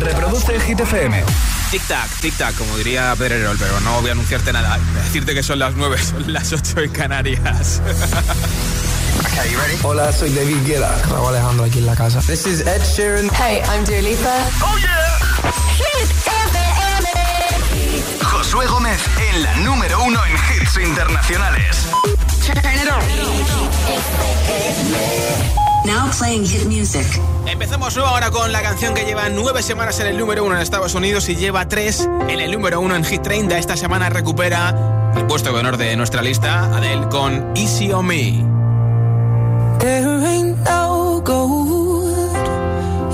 Reproduce Hit FM. Tic tac, tic tac, como diría Pedrerol, pero no voy a anunciarte nada. decirte que son las 9, son las 8 en Canarias. Okay, you ready? Hola, soy David Guetta. Raúl Alejandro aquí en la casa. This is Ed Sheeran. Hey, I'm Dua Lipa. Oh yeah. Hit FM. Josué Gómez en la número uno en hits internacionales. Turn it on. Now playing hit music. Empezamos ahora con la canción que lleva nueve semanas en el número uno en Estados Unidos y lleva tres en el número uno en Hit 30. Esta semana recupera el puesto de honor de nuestra lista, Adele con Easy on Me. There ain't no gold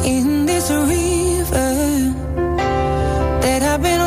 in this river that I've been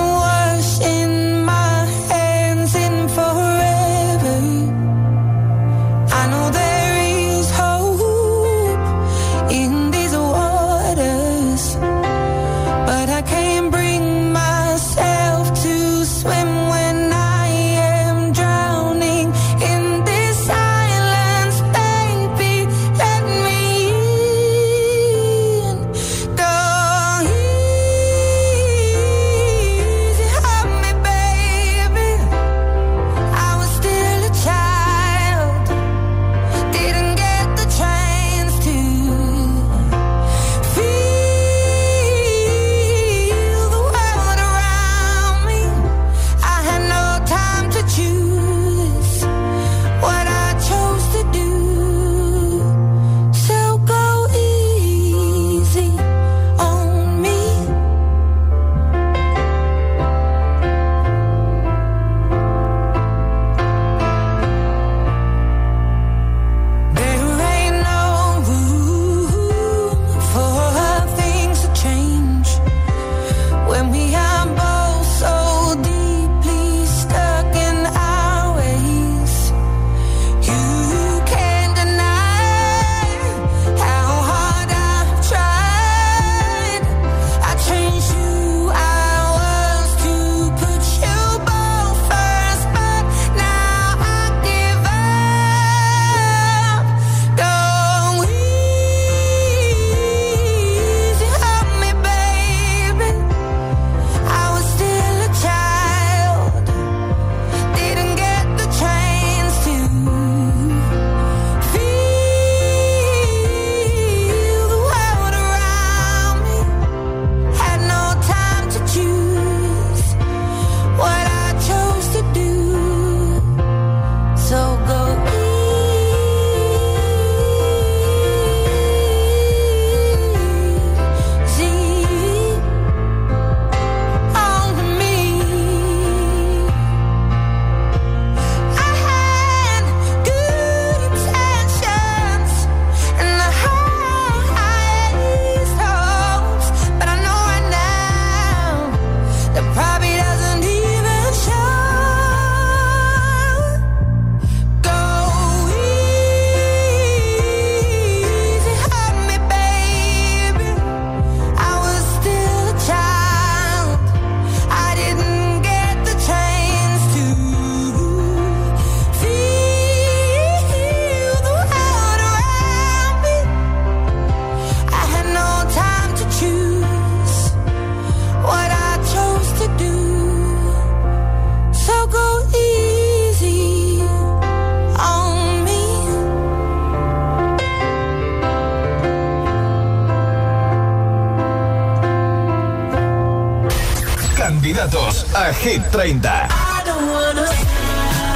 Hit 30.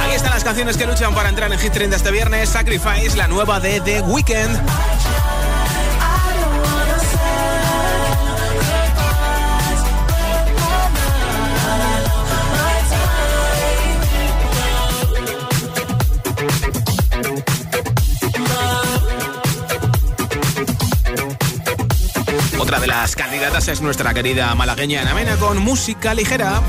Ahí están las canciones que luchan para entrar en Hit 30 este viernes. Sacrifice, la nueva de The Weeknd. Candidatas es nuestra querida malagueña Ana Mena con música ligera.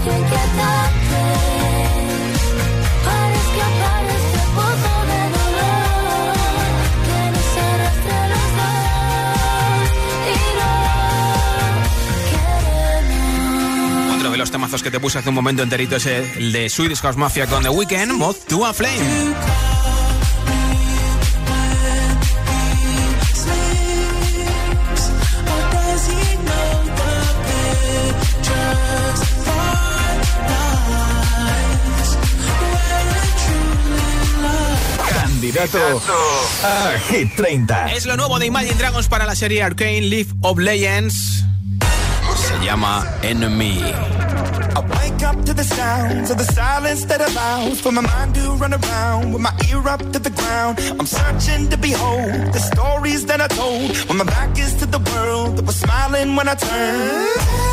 Otro de los temazos que te puse hace un momento enterito es el de Swedish House Mafia con The Weeknd, Moth to a Flame. Candidato a Hit 30. Es lo nuevo de Imagine Dragons para la serie Arcane Leaf of Legends. Se llama Enemy. I wake up to the sounds of the silence that allows for my mind to run around with my ear up to the ground. I'm searching to behold the stories that I told when my back is to the world that was smiling when I turned.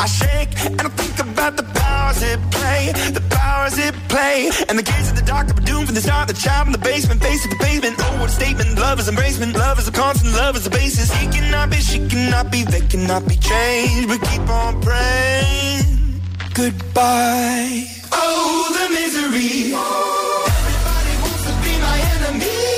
I shake, and I think about the powers it play. The powers it play. And the kids at the doctor were doomed from the start. The child in the basement, face to the pavement. Oh, what a statement. Love is embracement. Love is a constant. Love is the basis. He cannot be, she cannot be, they cannot be changed. But keep on praying. Goodbye. Oh, the misery. Everybody wants to be my enemy.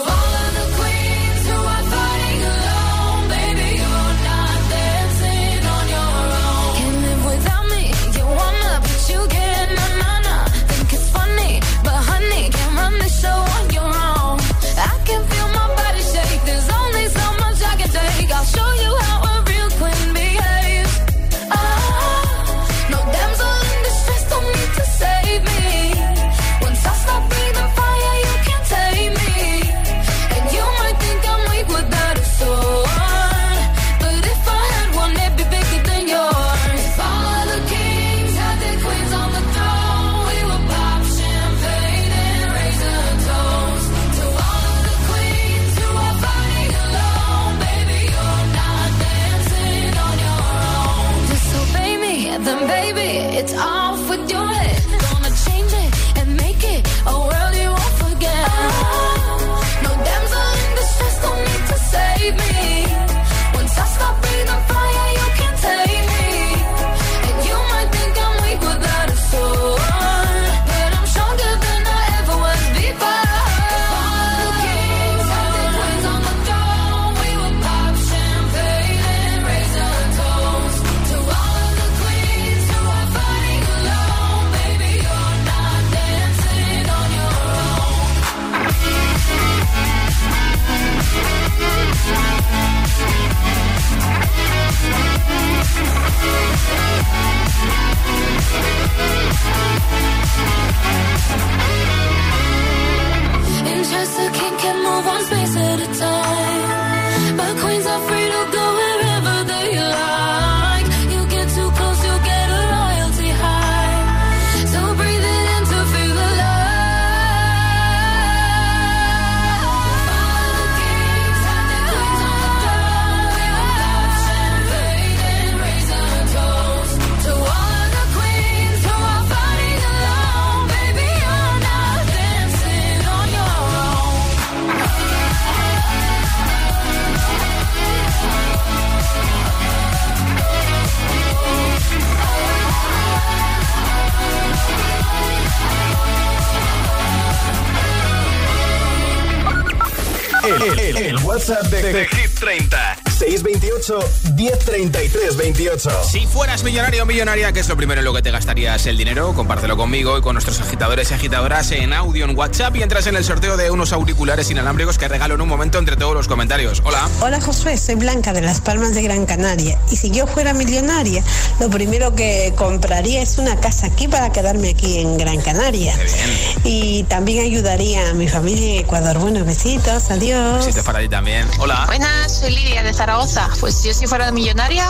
28. Si fueras millonario o millonaria, ¿qué es lo primero en lo que te gastarías el dinero? Compártelo conmigo y con nuestros agitadores y agitadoras en audio en WhatsApp y entras en el sorteo de unos auriculares inalámbricos que regalo en un momento entre todos los comentarios. Hola. Hola Josué, soy Blanca de Las Palmas de Gran Canaria. Y si yo fuera millonaria, lo primero que compraría es una casa aquí para quedarme aquí en Gran Canaria. Qué bien. Y también ayudaría a mi familia en Ecuador. Buenos besitos, adiós. Si te para ti también. Hola. Buenas, soy Lidia de Zaragoza. Pues yo si fuera millonaria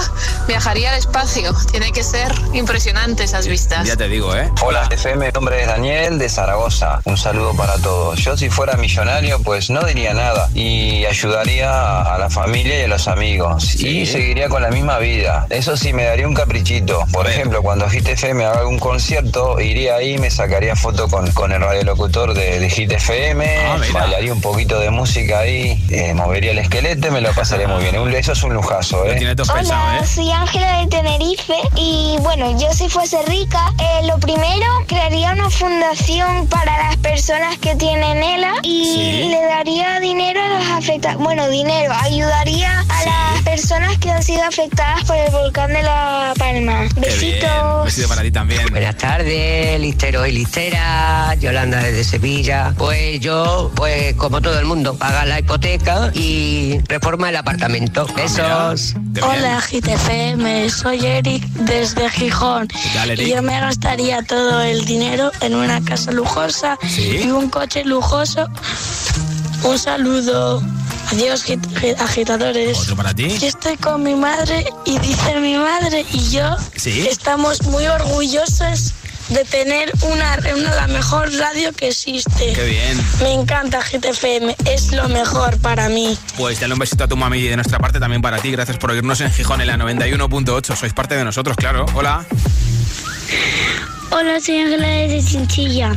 viajaría al espacio. Tiene que ser impresionante esas vistas. Ya te digo, ¿eh? Hola FM, mi nombre es Daniel de Zaragoza. Un saludo para todos. Yo si fuera millonario pues no diría nada y ayudaría a la familia y a los amigos y seguiría con la misma vida. Eso sí, me daría un caprichito. Por ejemplo, cuando Hit FM haga un concierto, iría ahí, me sacaría foto con, con el radiolocutor de, de Hit FM, Ah, bailaría un poquito de música ahí, eh, movería el esqueleto y me lo pasaría muy bien. Un- Eso es un lujazo, ¿eh? tiene todo pensado, Hola, ¿eh? soy Ángela de Tenerife y bueno, yo si fuese rica, eh, lo primero crearía una fundación para las personas que tienen ELA y Sí. le daría dinero a los afectados, bueno, dinero, ayudaría a las personas que han sido afectadas por el volcán de La Palma. Besitos. Besito para ti también. Buenas tardes, listeros y listeras, Yolanda desde Sevilla. Pues yo, pues como todo el mundo, paga la hipoteca y reforma el apartamento. Besos. Qué bien. GTFM, soy Desde Gijón. Y yo me gastaría todo el dinero en una casa lujosa Sí. y un coche lujoso. Un saludo. Adiós, git- gi- agitadores. Otro para ti. Yo estoy con mi madre y dice mi madre y yo Sí. estamos muy orgullosos de tener una, una la mejor radio que existe. Qué bien. Me encanta GTFM, es lo mejor para mí. Pues dale un besito a tu mami y de nuestra parte también para ti. Gracias por oírnos en Gijón en la 91.8. Sois parte de nosotros, claro. Hola. Hola, soy Ángela desde Chinchilla.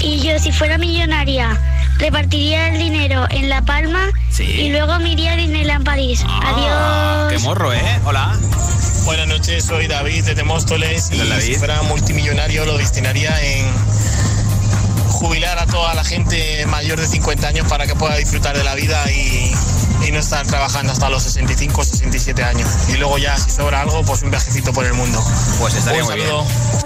Y yo, si fuera millonaria, repartiría el dinero en La Palma Sí. y luego me iría a Disneyland París. Ah, Adiós. Qué morro, ¿eh? Hola. Buenas noches, soy David desde Móstoles y David. si fuera multimillonario lo destinaría en a la gente mayor de 50 años para que pueda disfrutar de la vida y, y no estar trabajando hasta los 65 o 67 años. Y luego ya, si sobra algo, pues un viajecito por el mundo. Pues estaría muy bien.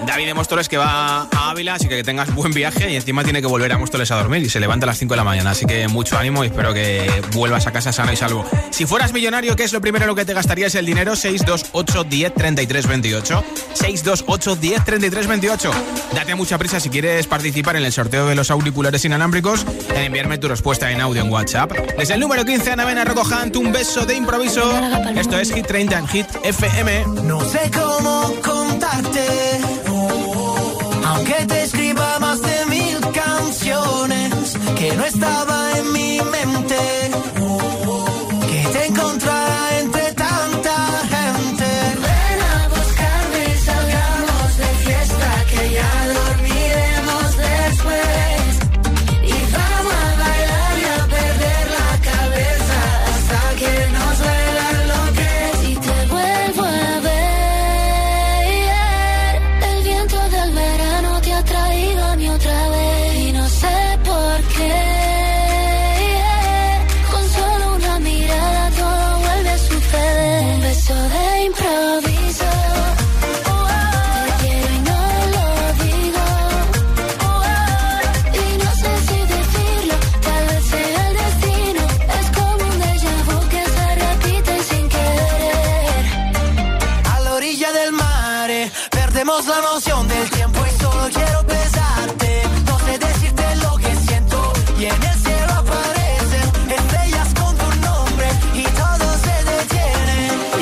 David de Móstoles que va a Ávila, así que que tengas buen viaje y encima tiene que volver a Móstoles a dormir y se levanta a las 5 de la mañana. Así que mucho ánimo y espero que vuelvas a casa sano y salvo. Si fueras millonario, ¿qué es lo primero en lo que te gastarías el dinero? 628 10 33 28. 628 10 33 28. Date mucha prisa si quieres participar en el sorteo de los auriculares inalámbricos en enviarme tu respuesta en audio en WhatsApp. Desde el número 15, Ana Mena Recojant, un beso de improviso. Esto es Hit 30 en Hit FM. No sé cómo contarte, aunque te escriba más de mil canciones que no estaba en mi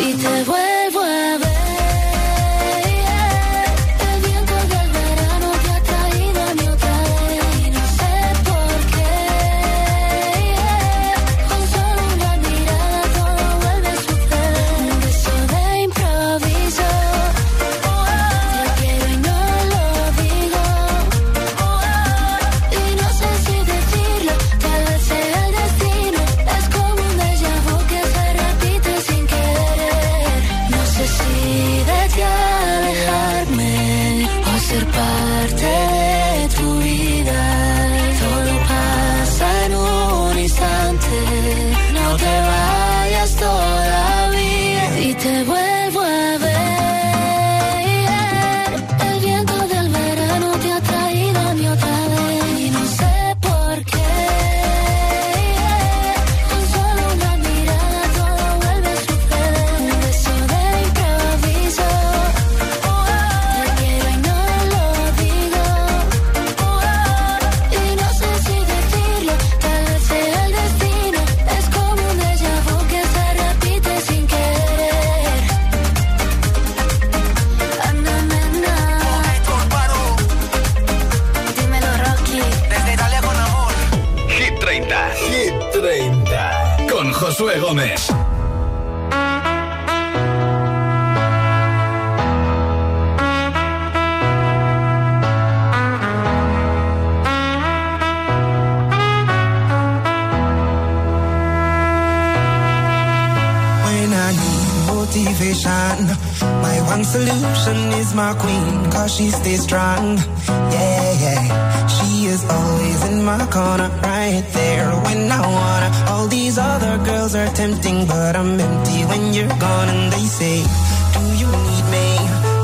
Y te vuelvo corner, right there when I wanna. All these other girls are tempting, but I'm empty when you're gone. And they say, Do you need me?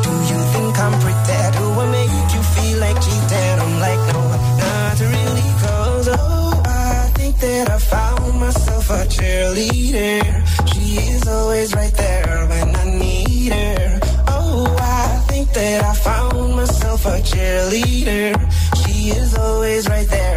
Do you think I'm pretty? Do I make you feel like cheating? I'm like, No, not really, cause oh, I think that I found myself a cheerleader. She is always right there when I need her. Oh, I think that I found myself a cheerleader. She is always right there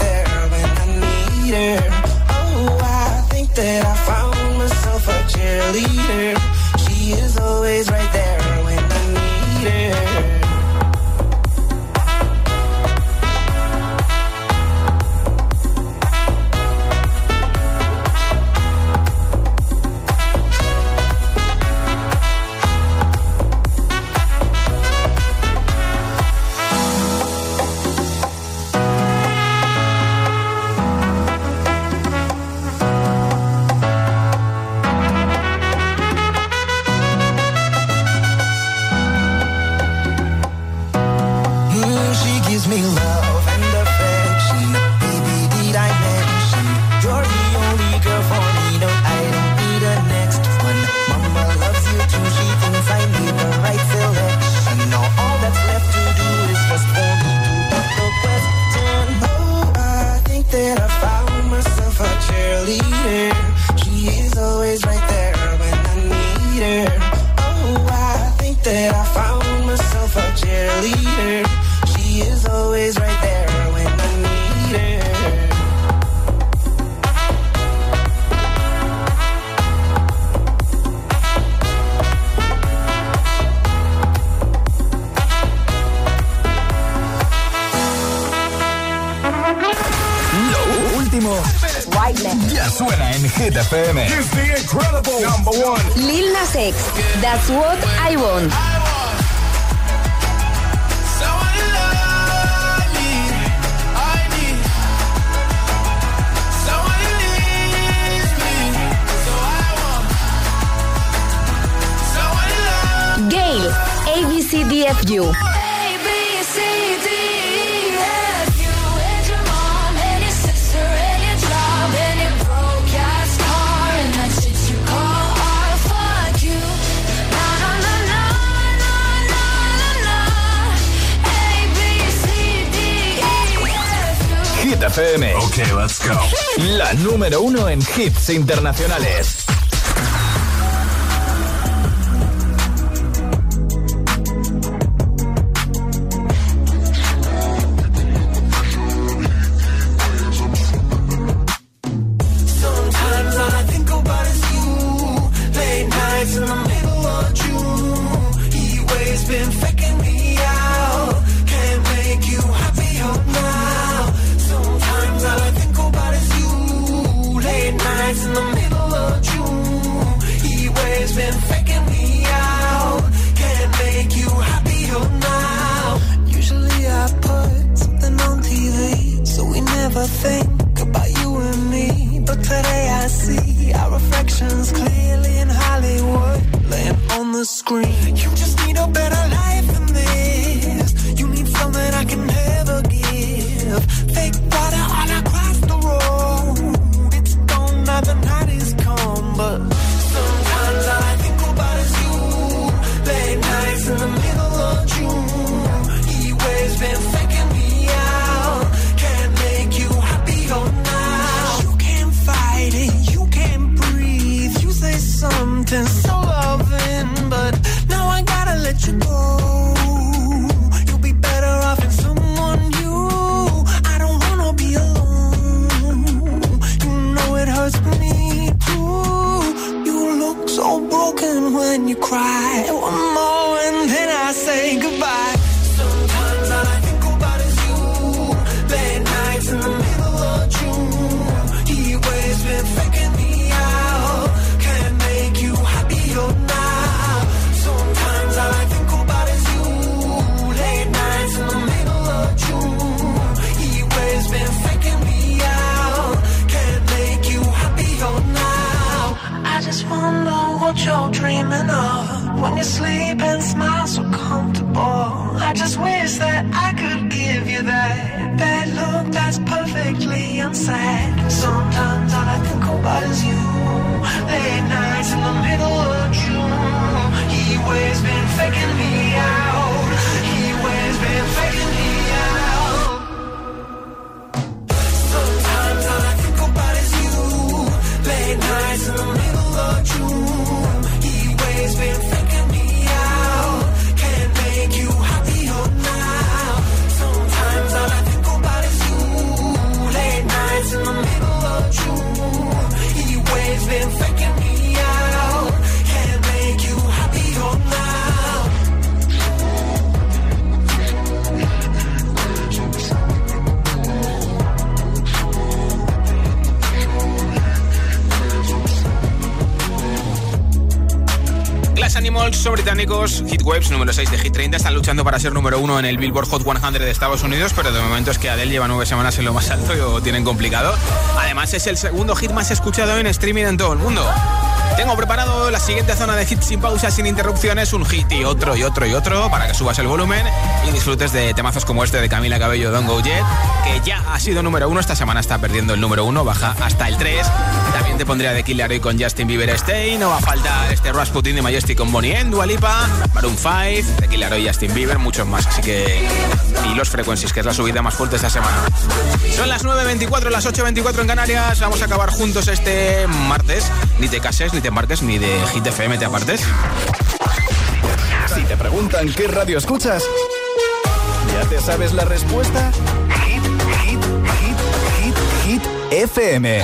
need. Oh, I think that I found myself a cheerleader. Hits internacionales. Número 6 de Hit 30 están luchando para ser número 1 en el Billboard Hot 100 de Estados Unidos, pero de momento es que Adele lleva nueve semanas en lo más alto y lo tienen complicado. Además es el segundo hit más escuchado en streaming en todo el mundo. Tengo preparado la siguiente zona de hits sin pausas, sin interrupciones, un hit y otro y otro y otro para que subas el volumen y disfrutes de temazos como este de Camila Cabello Don't Go Jet, que ya ha sido número uno, esta semana está perdiendo el número uno, baja hasta el 3. Pondría de Killer con Justin Bieber Stay, no va a faltar este Rasputin de Majestic con Bonnie M, Dua Lipa, Maroon 5, de Killer Hoy Justin Bieber, muchos más, así que... Y los Frequencies, que es la subida más fuerte esta semana. Son las 9.24, las 8.24 en Canarias, vamos a acabar juntos este martes, ni te cases, ni te embarques, ni de Hit FM te apartes. Si te preguntan qué radio escuchas, ¿ya te sabes la respuesta? Hit, hit, hit, hit, hit, FM.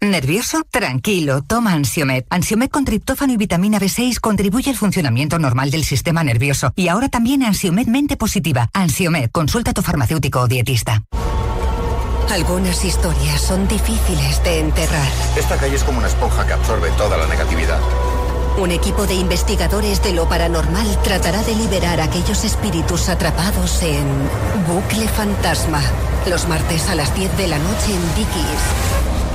¿Nervioso? Tranquilo, toma Ansiomed. Ansiomed con triptófano y vitamina B6 contribuye al funcionamiento normal del sistema nervioso. Y ahora también Ansiomed Mente Positiva. Ansiomed, consulta a tu farmacéutico o dietista. Algunas historias son difíciles de enterrar. Esta calle es como una esponja que absorbe toda la negatividad. Un equipo de investigadores de lo paranormal tratará de liberar a aquellos espíritus atrapados en Bucle Fantasma. Los martes a las 10 de la noche en Dickies.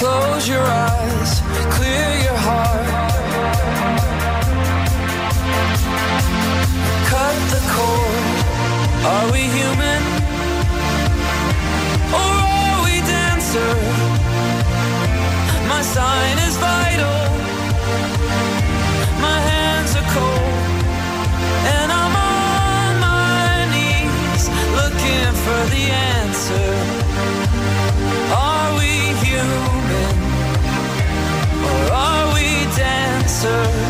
Close your eyes, clear your heart. Cut the cord. Are we human? Or are we dancer? My sign is vital. My hands are cold. And I'm on my knees looking for the answer. answer.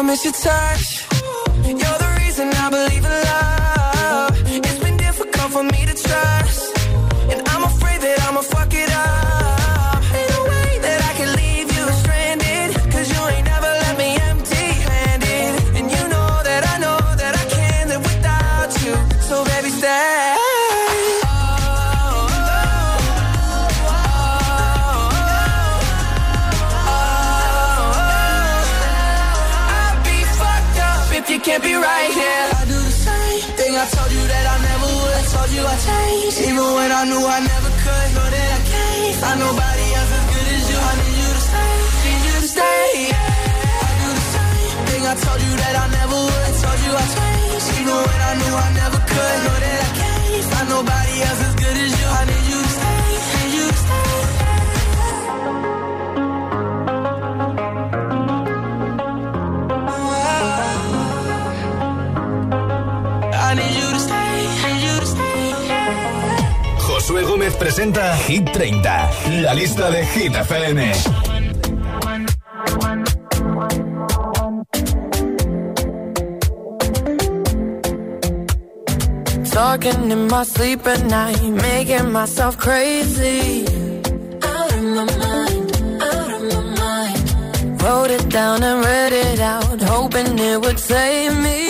I miss your touch. I knew I never could. Know that I can't find nobody else as good as you. I need you to stay, need you to stay. I do the same thing I told you that I never would. Told you I changed, even when I knew I never could. Know that I can't find nobody else as Josué Gómez presenta Hit 30, la lista de Hit FM. Talking in my sleep at night, making myself crazy. Out of my mind, out of my mind. Wrote it down and read it out, hoping it would save me.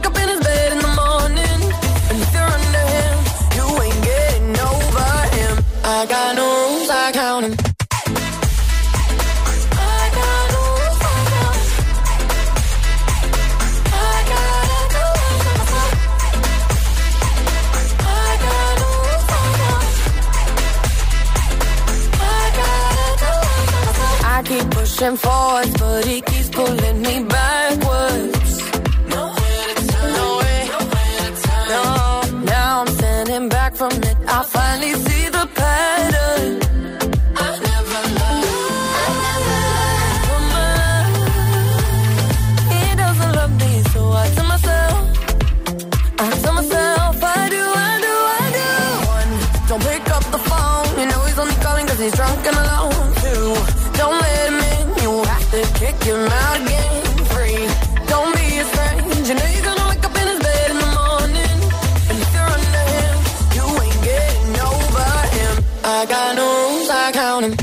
pushing forwards, but he keeps pulling me backwards. Him out again. Three, don't be a strange. You know you're gonna wake up in his bed in the morning. And if you're under him, you ain't getting over him. I got no rules, I count count 'em.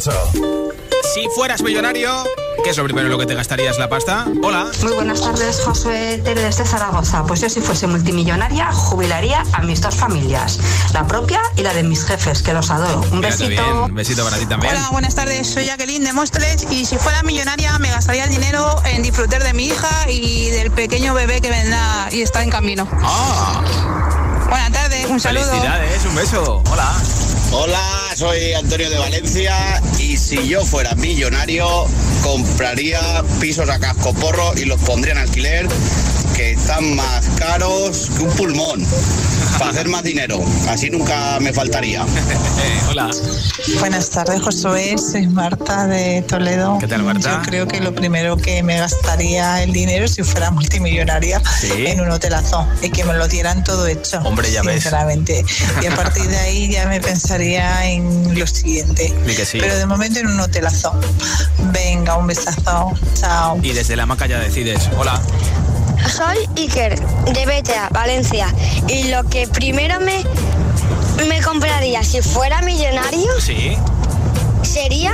28 Si fueras millonario, ¿qué es lo primero en lo que te gastarías la pasta? Hola. Muy buenas tardes, Josué Tere desde Zaragoza. Pues yo si fuese multimillonaria, jubilaría a mis dos familias, la propia y la de mis jefes, que los adoro. Un besito. bien, un besito para ti también. Hola, buenas tardes. Soy Jacqueline de Móstoles y si fuera millonaria me gastaría el dinero en disfrutar de mi hija y del pequeño bebé que vendrá y está en camino. Ah, Buenas tardes, un saludo. felicidades, un beso. Hola. Hola, soy Antonio de Valencia y si yo fuera millonario compraría pisos a casco porro y los pondría en alquiler que están más caros que un pulmón para hacer más dinero. Así nunca me faltaría. Hola. Buenas tardes, Josué. Soy Marta de Toledo. ¿Qué tal, Marta? Yo creo que lo primero que me gastaría el dinero si fuera multimillonaria Sí. en un hotelazo y que me lo dieran todo hecho. Hombre, ya ves. Sinceramente. Y a partir de ahí ya me pensaría en lo siguiente. Di que sí. Pero de momento en un hotelazo. Venga, un besazo. Chao. Y desde la maca ya decides. Hola. Soy Iker, de Betea, Valencia. Y lo que primero me, me compraría si fuera millonario Sí. sería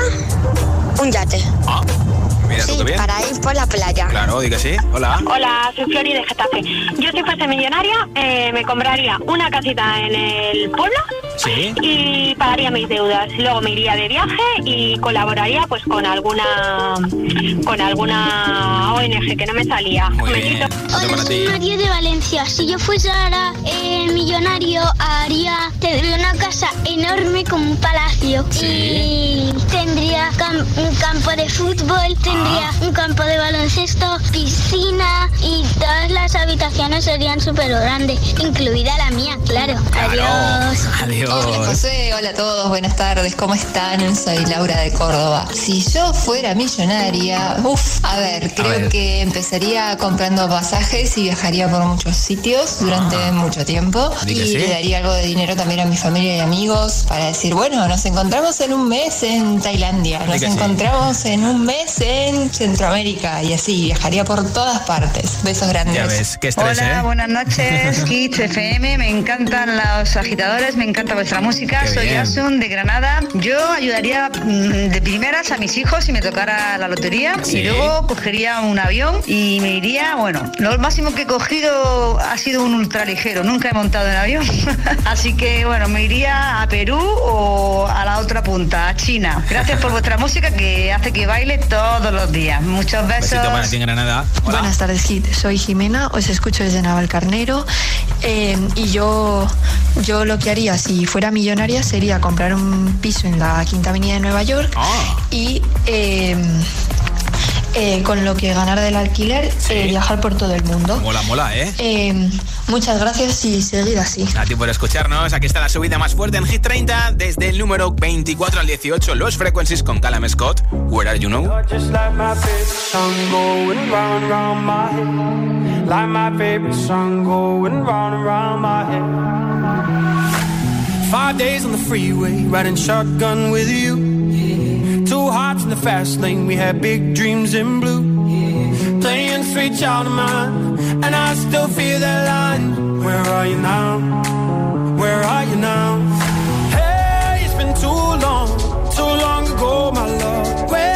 un yate. Ah, mira tú Sí, qué bien. para ir por la playa. Claro, di que sí. Hola. Hola, soy Flori de Getafe. Yo si fuese millonaria eh, me compraría una casita en el pueblo Sí. y pagaría mis deudas. Luego me iría de viaje y colaboraría pues con alguna con alguna ONG que no me salía. Muy bien. para ti. María de Valencia. Si yo fuera eh, millonario, haría tendría una casa enorme como un palacio y tendría cam- un campo de fútbol, tendría un campo de baloncesto, piscina y todas las habitaciones serían súper grandes, incluida la mía, claro. Adiós. Adiós. Hola José, hola a todos, buenas tardes, ¿cómo están? Soy Laura de Córdoba. Si yo fuera millonaria, uff, a ver, creo ver. que empezaría comprando pasajes y viajaría por muchos sitios durante mucho tiempo. Y sí. le daría algo de dinero también a mi familia y amigos para decir, bueno, nos encontramos en un mes en Tailandia, Di nos sí. encontramos en un mes en Centroamérica y así, viajaría por todas partes. Besos grandes. Ya ves, qué estrés, Hola, ¿eh? buenas noches, Kids FM. Me encantan los agitadores, me encanta vuestra música. Qué Soy. Asun de Granada. Yo ayudaría mm, de primeras a mis hijos si me tocara la lotería Sí. y luego cogería un avión y me iría. Bueno, lo máximo que he cogido ha sido un ultraligero. Nunca he montado en avión. Así que bueno, me iría a Perú o a la otra punta, a China. Gracias por vuestra música que hace que baile todos los días. Muchos besos. Besito para ti en Granada. Hola. Buenas tardes, Hit. Soy Jimena, os escucho desde Navalcarnero eh, y yo, yo lo que haría si fuera millonaria sería comprar un piso en la Quinta Avenida de Nueva York Ah. y eh, eh, con lo que ganara del alquiler eh, viajar por todo el mundo. Mola, mola, ¿eh? Eh, muchas gracias y seguir así. A ti por escucharnos. Aquí está la subida más fuerte en Hit 30 desde el número 24 al 18. Los Frequencies con Callum Scott. Where are you now? Just like my favorite song going round and round my head. Five days on the freeway, riding shotgun with you. Two hearts in the fast lane, we had big dreams in blue. Playing sweet child of mine, and I still feel that line. Where are you now? Where are you now? Hey, it's been too long, too long ago, my love. Where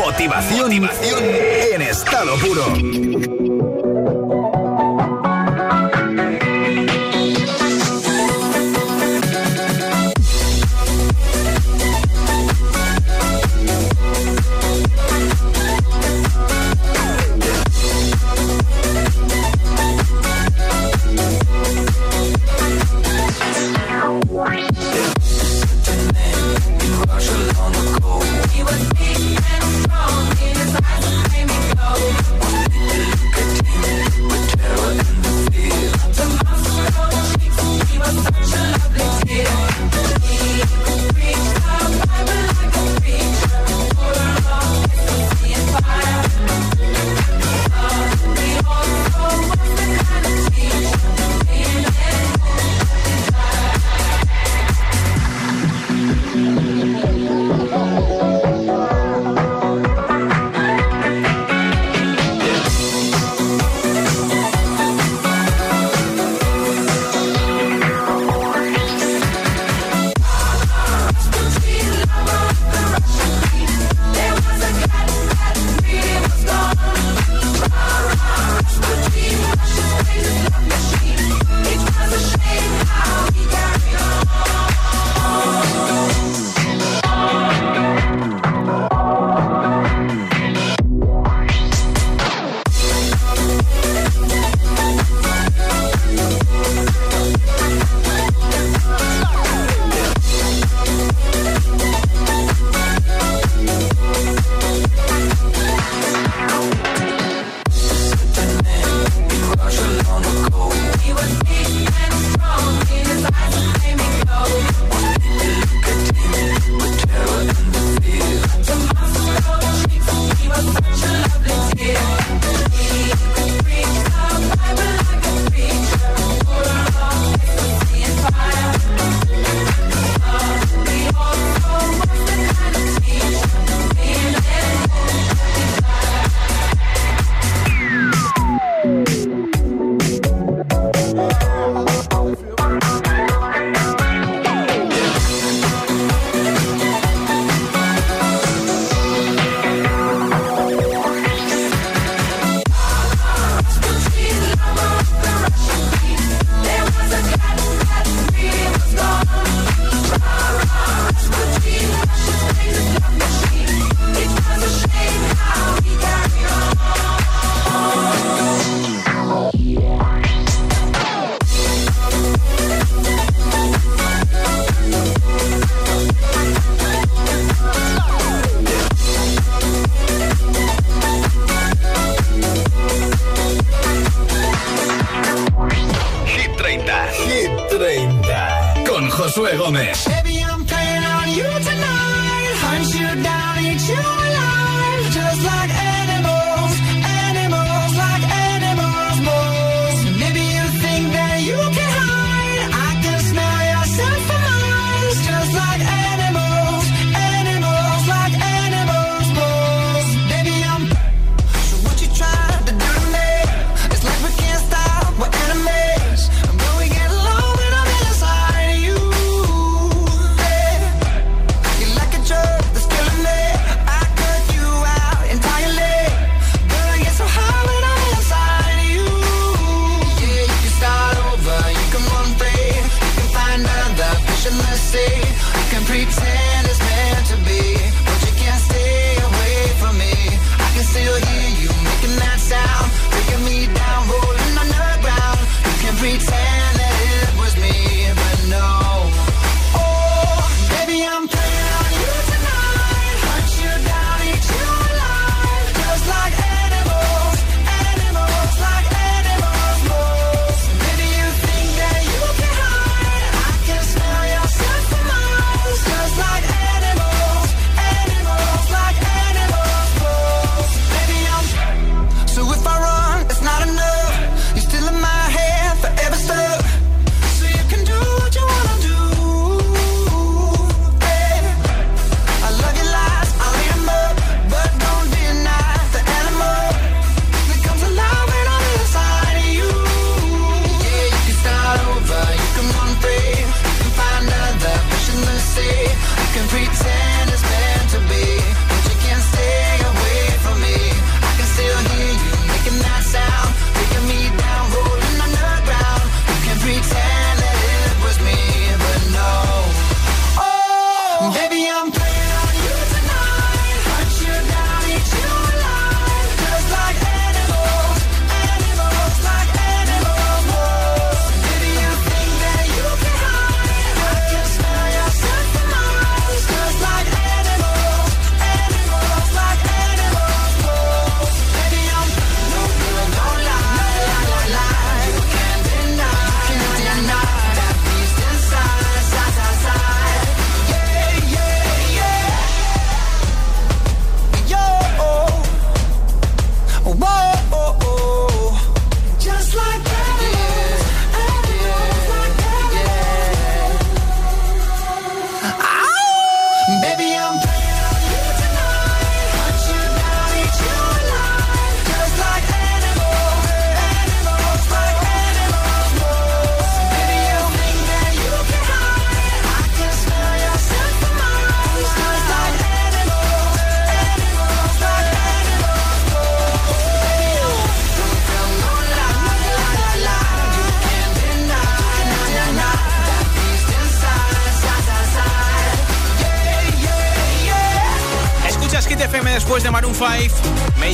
Motivación, Motivación en estado puro.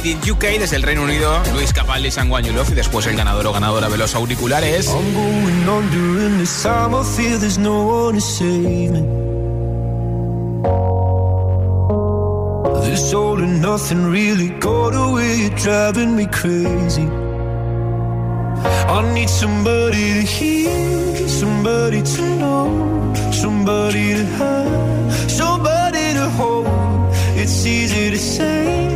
Made in UK desde el Reino Unido, Luis Capaldi, San Juan y después el ganador o ganadora de los auriculares. This all and nothing really got away, driving me crazy. I need somebody to hear, somebody to know, somebody to have, somebody to hold. It's easy to say,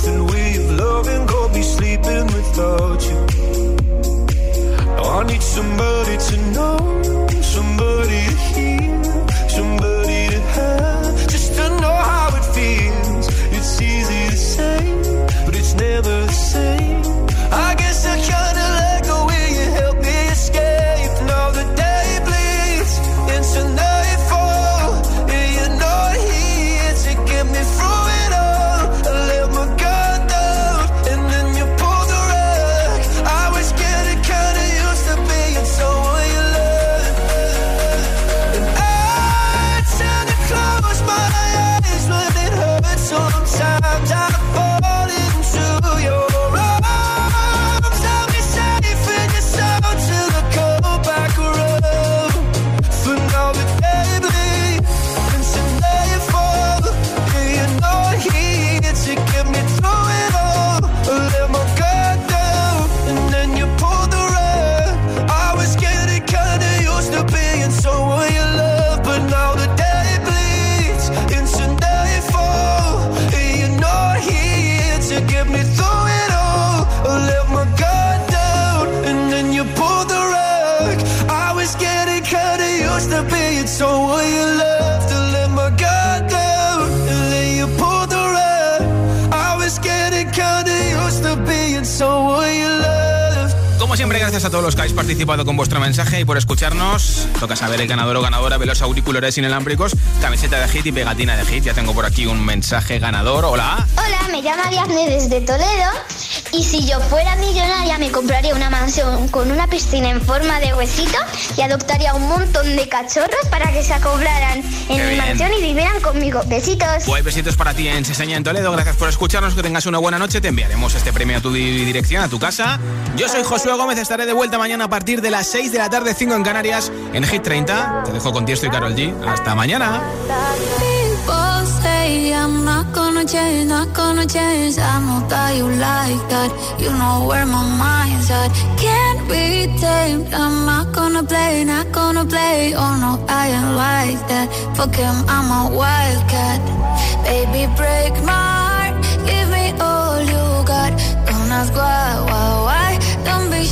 Nothing way of loving got me sleeping without you. Now I need somebody to know, somebody to hear, gracias a todos los que habéis participado con vuestro mensaje y por escucharnos. Toca saber el ganador o ganadora de los auriculares inalámbricos, camiseta de hit y pegatina de hit. Ya tengo por aquí un mensaje ganador. Hola. Hola, me llamo Ariadne desde Toledo y si yo fuera millonaria me compraría una mansión con una piscina en forma de huesito y adoptaría un montón de cachorros para que se acoplaran en Qué mi bien. mansión y vivieran conmigo. Besitos. Pues besitos para ti en Seseña en Toledo. Gracias por escucharnos. Que tengas una buena noche. Te enviaremos este premio a tu di- dirección, a tu casa. Yo soy Josué Gómez. Estaré de vuelta mañana a partir de las 6 de la tarde, 5 en Canarias, en Hit 30. Te dejo con Tiesto y Carol G. Hasta mañana. Baby, break my heart. Give me all you got. Don't ask why, why, why.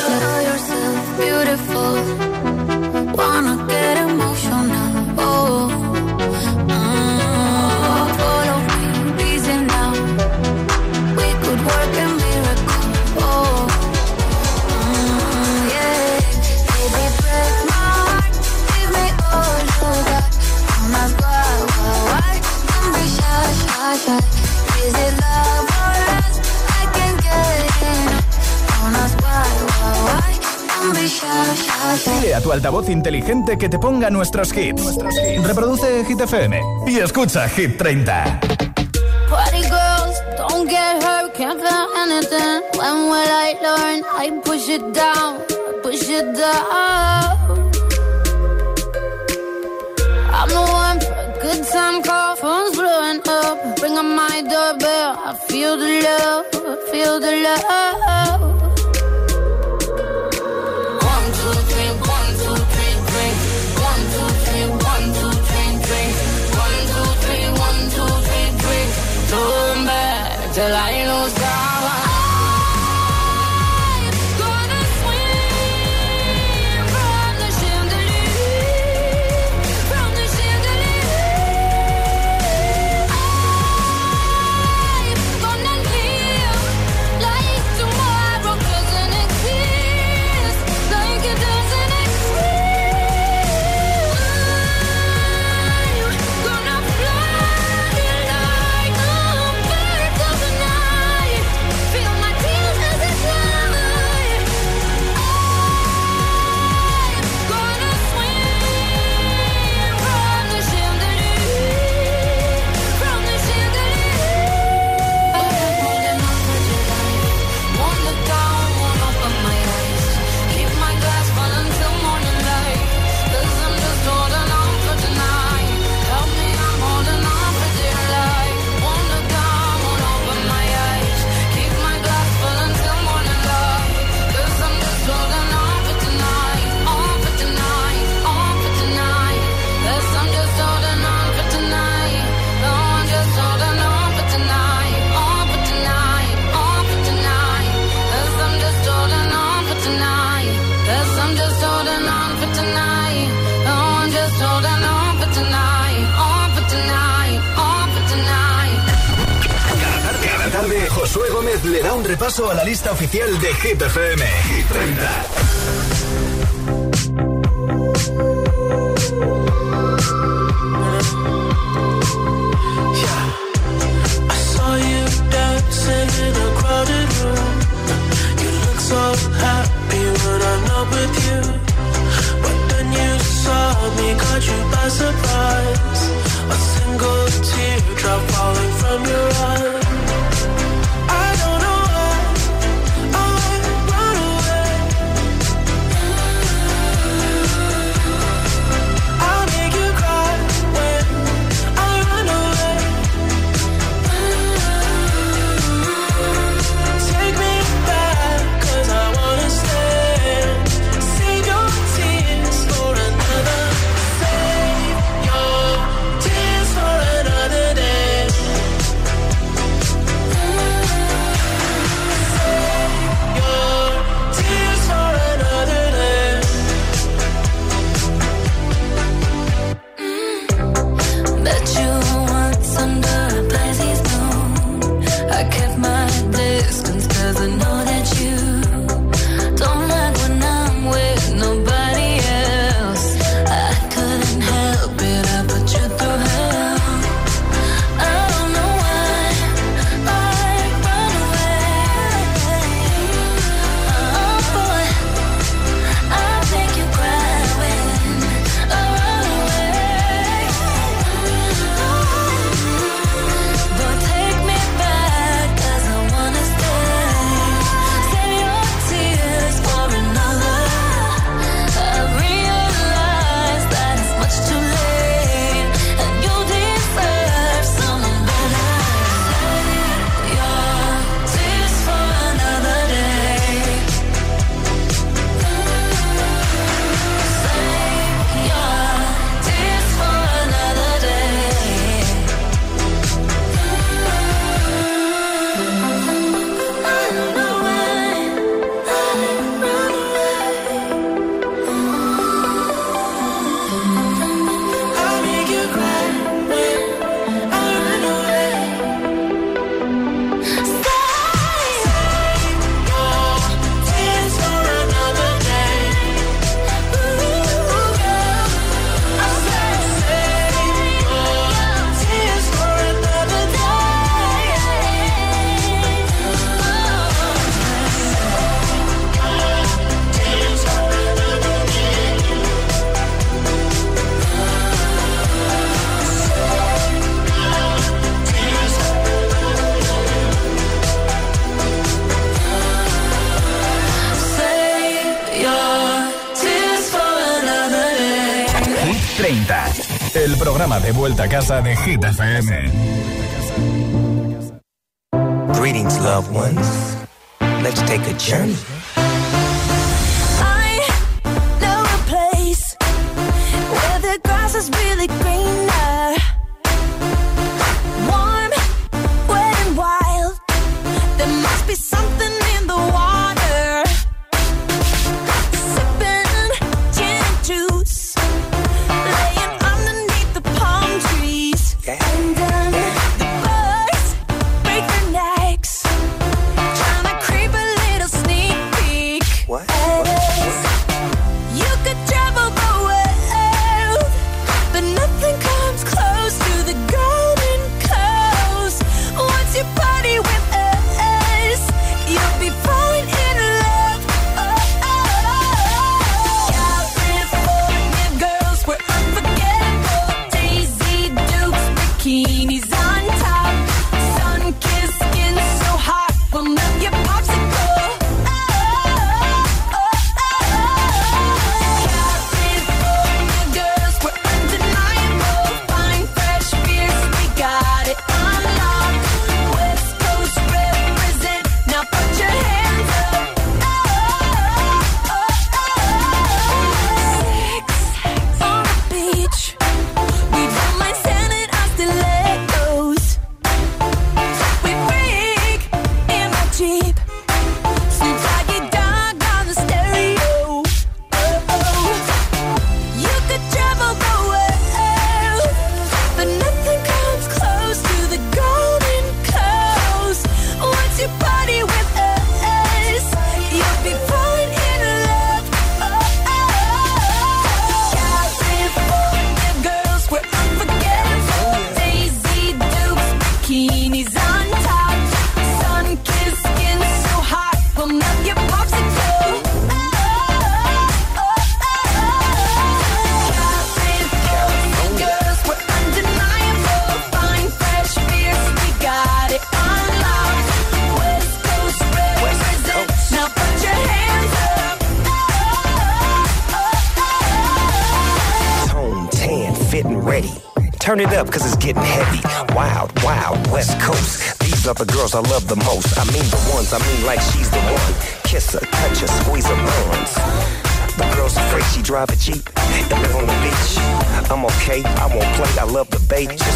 got altavoz inteligente que te ponga nuestros hits. Reproduce Hit FM y escucha Hit 30. Party girls, don't get hurt, can't feel anything. When will I learn? I push it down, push it down. I'm the good call, phone's blowing up. My I feel the love, feel the love. Oficial de Hit. de vuelta a casa de Hit FM. Greetings, loved ones. Let's take a journey. I know a place where the grass is really green.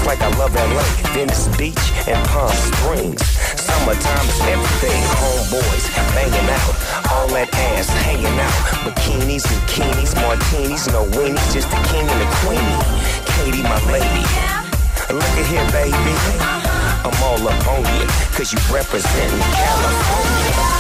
like I love LA, Venice Beach, and Palm Springs. Summertime is everything. Homeboys banging out, all that ass hanging out. Bikinis, bikinis, martinis, no weenies, just the king and the queenie. Katie, my lady. Look at here, baby. I'm all up on you, cause you represent California.